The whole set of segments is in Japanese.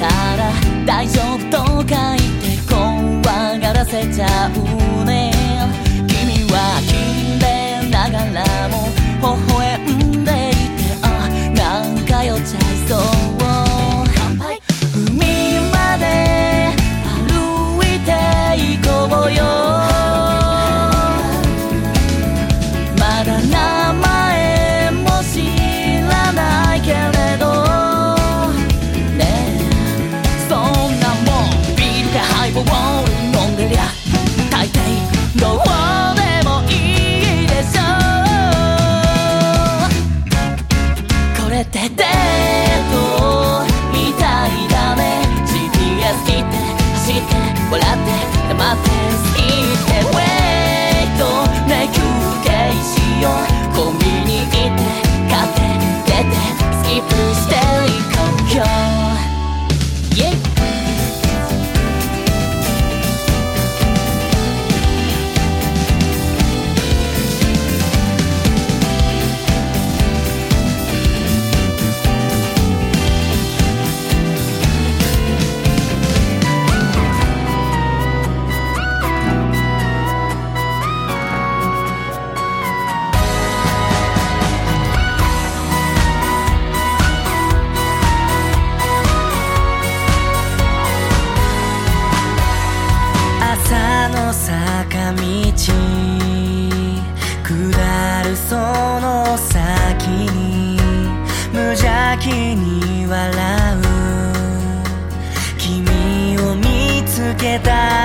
から大丈夫と書いて怖がらせちゃう quedar.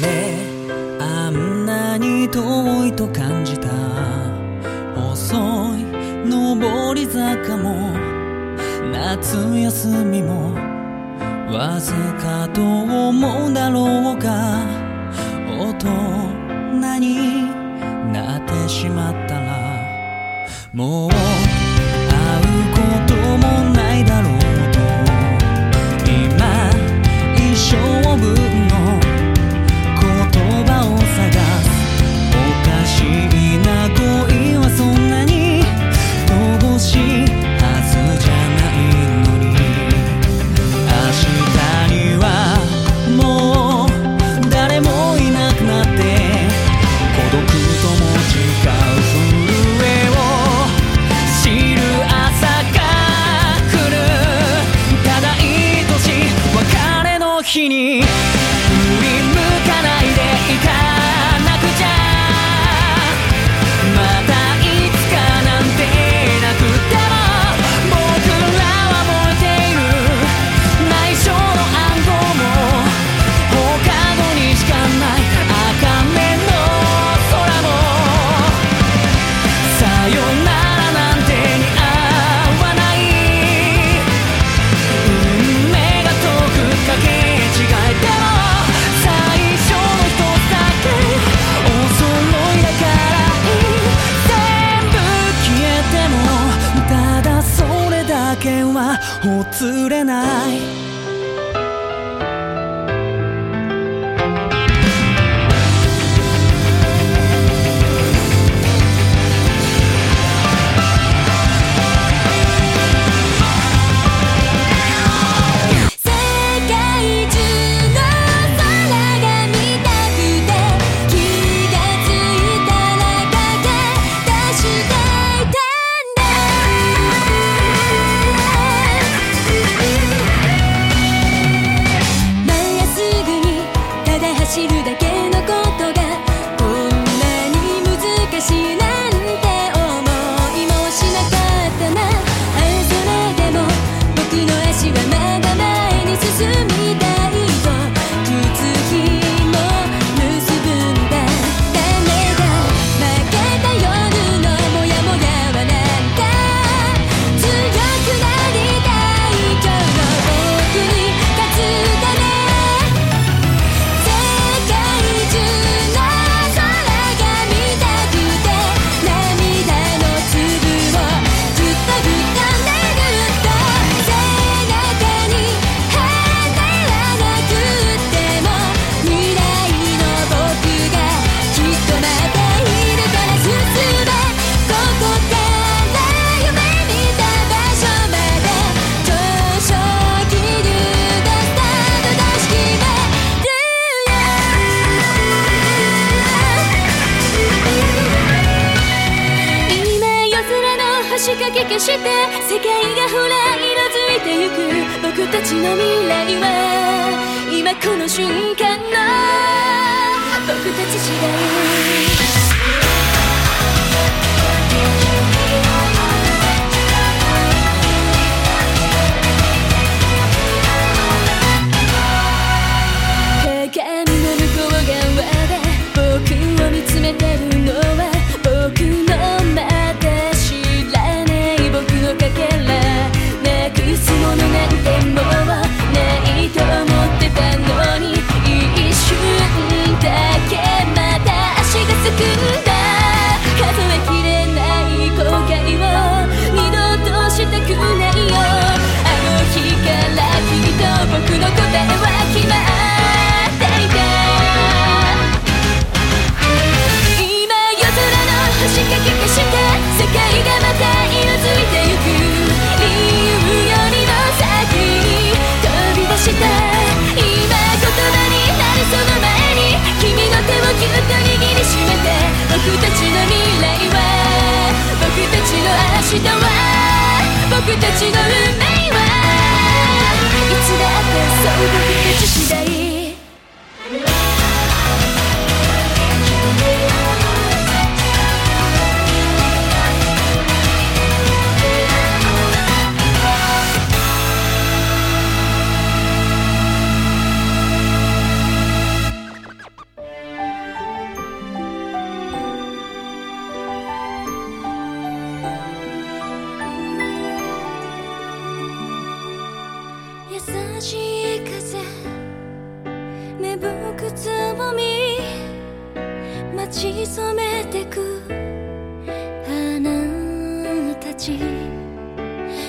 ね。あんなに遠いと感じた。遅い上り坂も。夏休みも。わずかと思うだろうか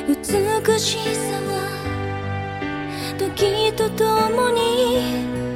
美しさは時とともに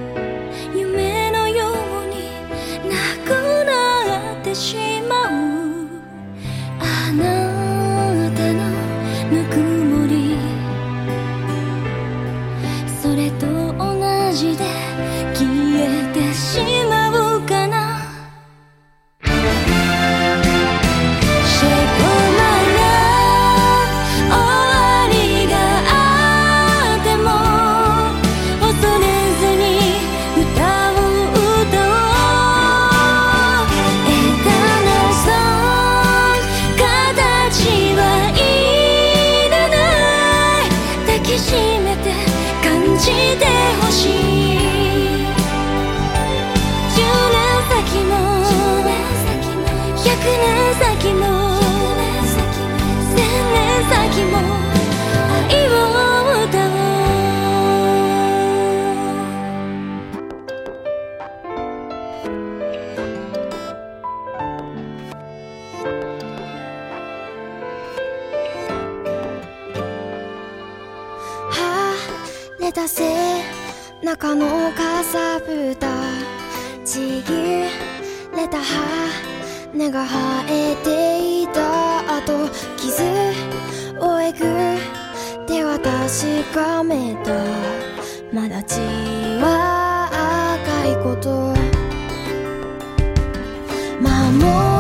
かのかさぶたちぎれた羽が生えていたあと傷をえぐっては確かめたまだ血は赤いこと守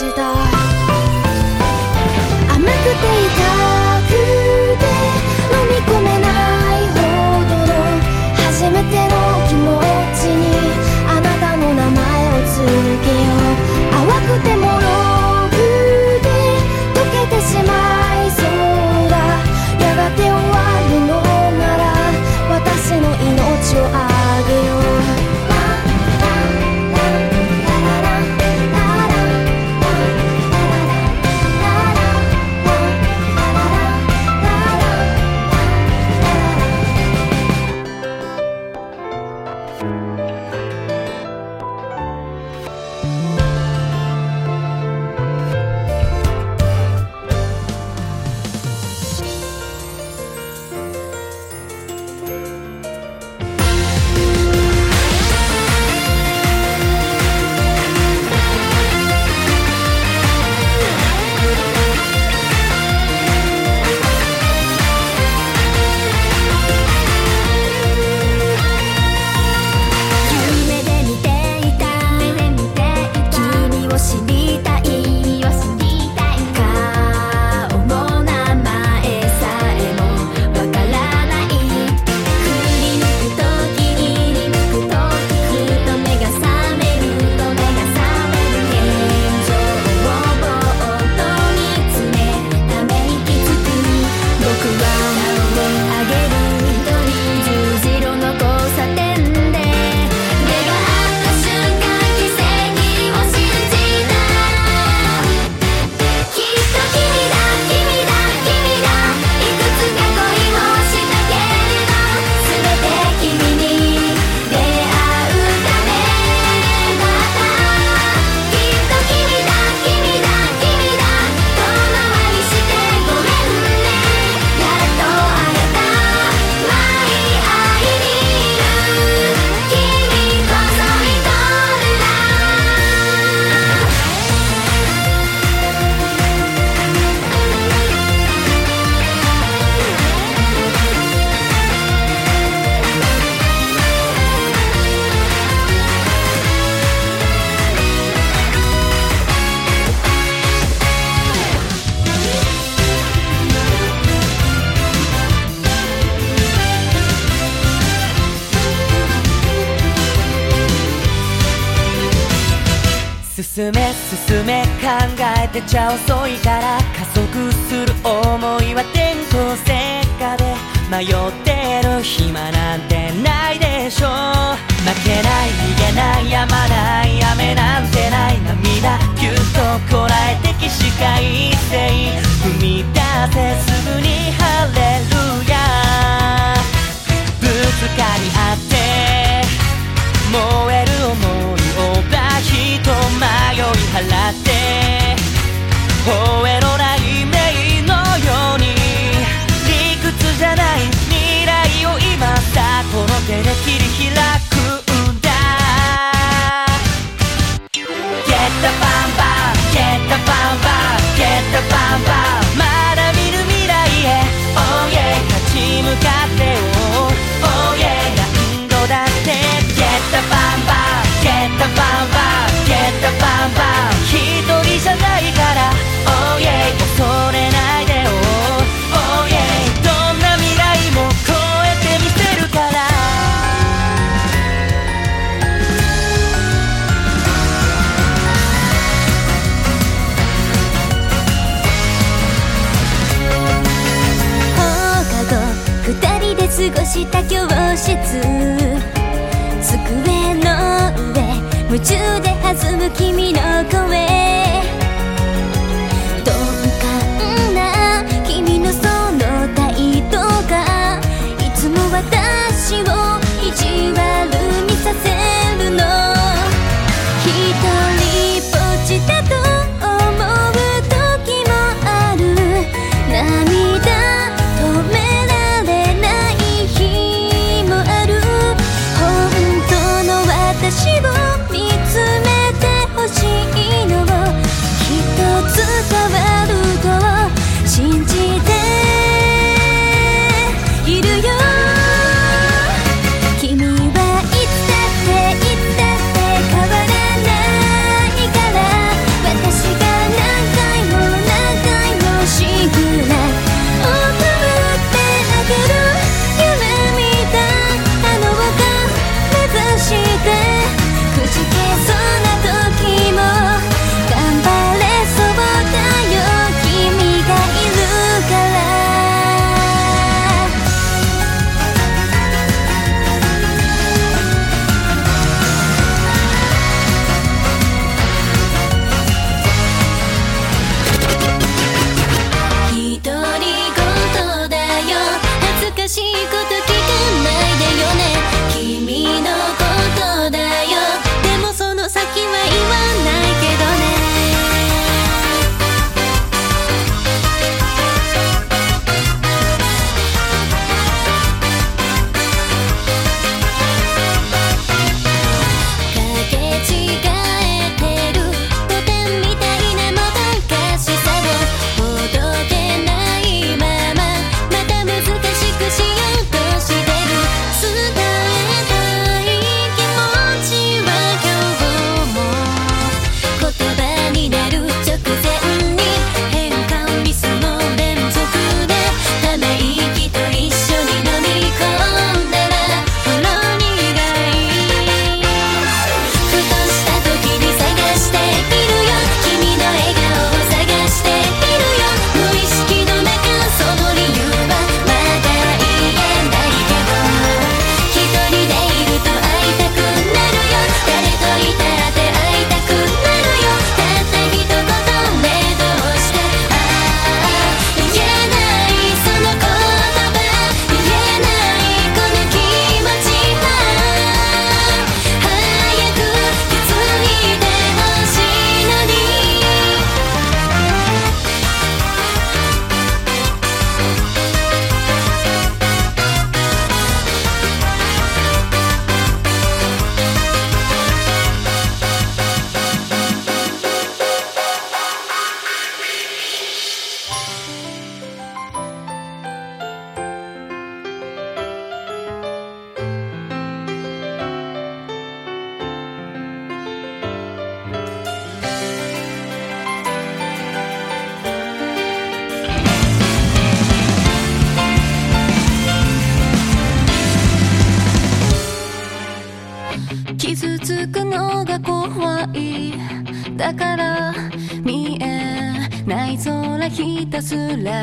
知道。てちゃ遅いから加速する思いは転校生かで迷ってる暇なんてないでしょう負けない逃げないやまない雨なんてない涙。ぎゅっとこらえて起死回生踏み出せすぐに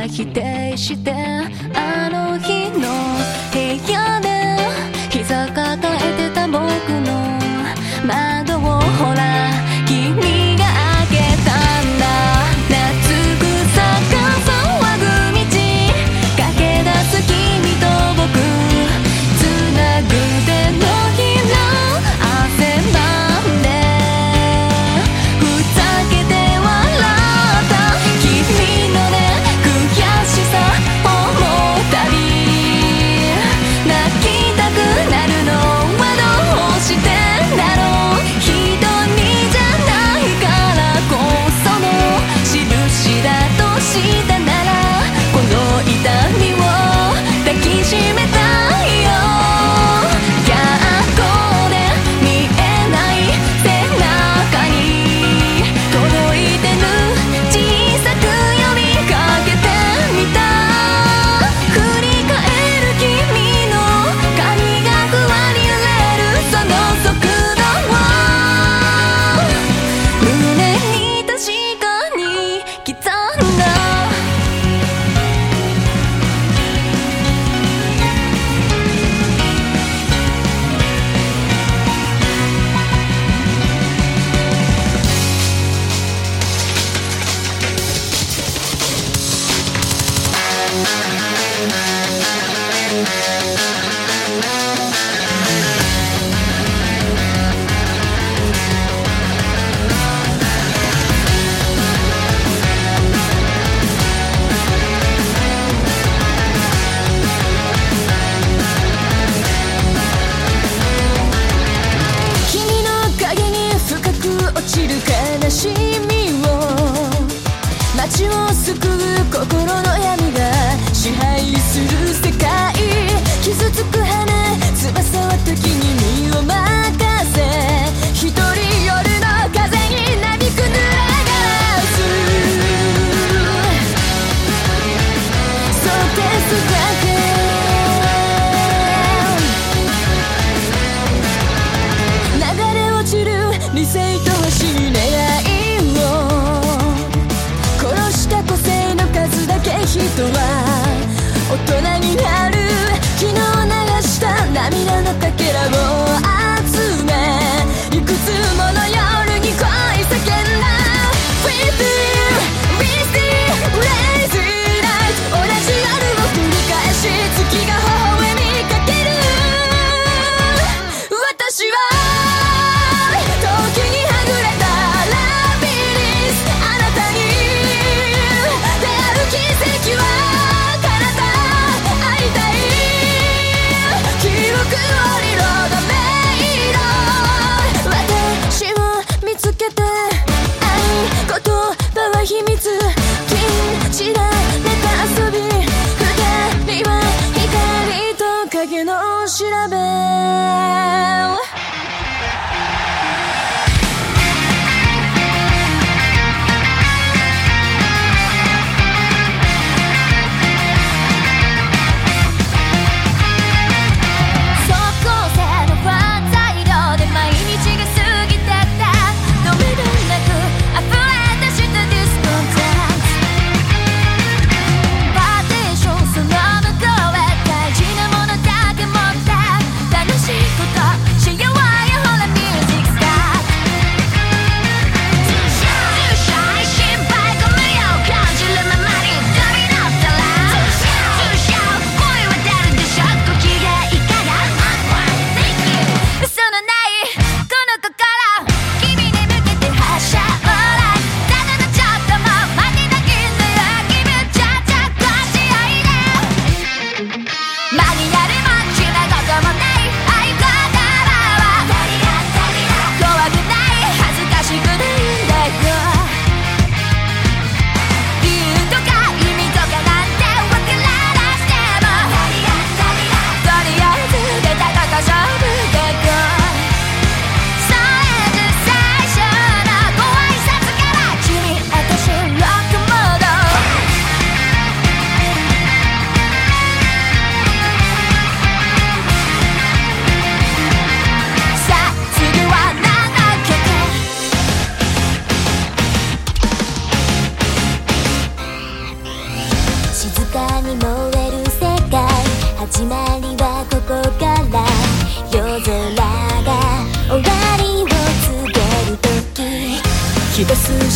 否定して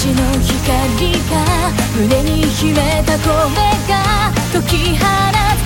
星の光が胸に秘めた声が解き放つ